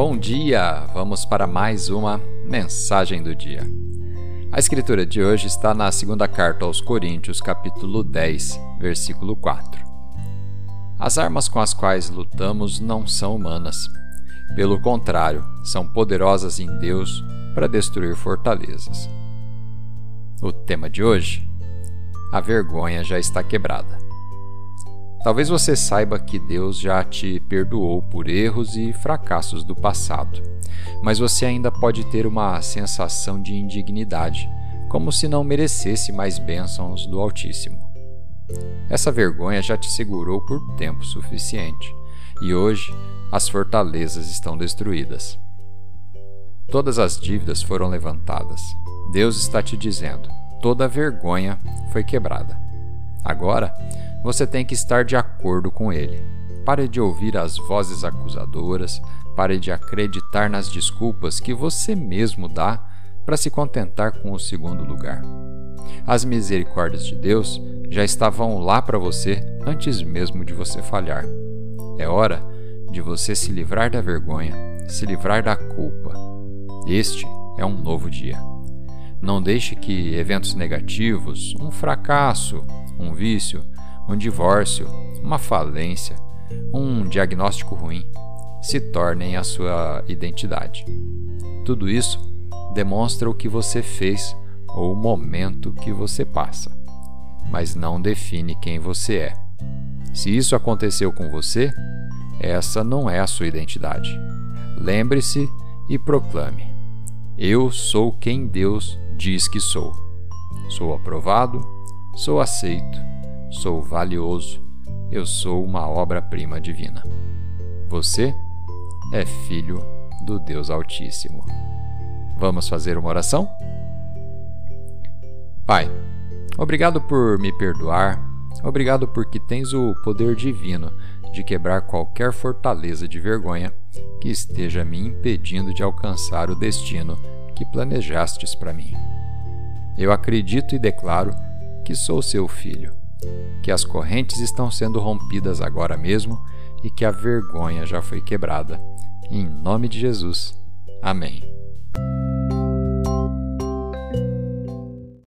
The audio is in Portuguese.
Bom dia! Vamos para mais uma mensagem do dia. A escritura de hoje está na segunda carta aos Coríntios, capítulo 10, versículo 4. As armas com as quais lutamos não são humanas. Pelo contrário, são poderosas em Deus para destruir fortalezas. O tema de hoje: A vergonha já está quebrada. Talvez você saiba que Deus já te perdoou por erros e fracassos do passado, mas você ainda pode ter uma sensação de indignidade, como se não merecesse mais bênçãos do Altíssimo. Essa vergonha já te segurou por tempo suficiente, e hoje as fortalezas estão destruídas. Todas as dívidas foram levantadas. Deus está te dizendo: toda vergonha foi quebrada. Agora, você tem que estar de acordo com ele. Pare de ouvir as vozes acusadoras, pare de acreditar nas desculpas que você mesmo dá para se contentar com o segundo lugar. As misericórdias de Deus já estavam lá para você antes mesmo de você falhar. É hora de você se livrar da vergonha, se livrar da culpa. Este é um novo dia. Não deixe que eventos negativos, um fracasso, um vício, um divórcio, uma falência, um diagnóstico ruim se tornem a sua identidade. Tudo isso demonstra o que você fez ou o momento que você passa, mas não define quem você é. Se isso aconteceu com você, essa não é a sua identidade. Lembre-se e proclame: Eu sou quem Deus diz que sou. Sou aprovado, sou aceito, sou valioso, eu sou uma obra-prima divina. Você é filho do Deus Altíssimo. Vamos fazer uma oração? Pai, obrigado por me perdoar, obrigado porque tens o poder divino de quebrar qualquer fortaleza de vergonha que esteja me impedindo de alcançar o destino que planejastes para mim. Eu acredito e declaro que sou seu filho que as correntes estão sendo rompidas agora mesmo e que a vergonha já foi quebrada. Em nome de Jesus. Amém.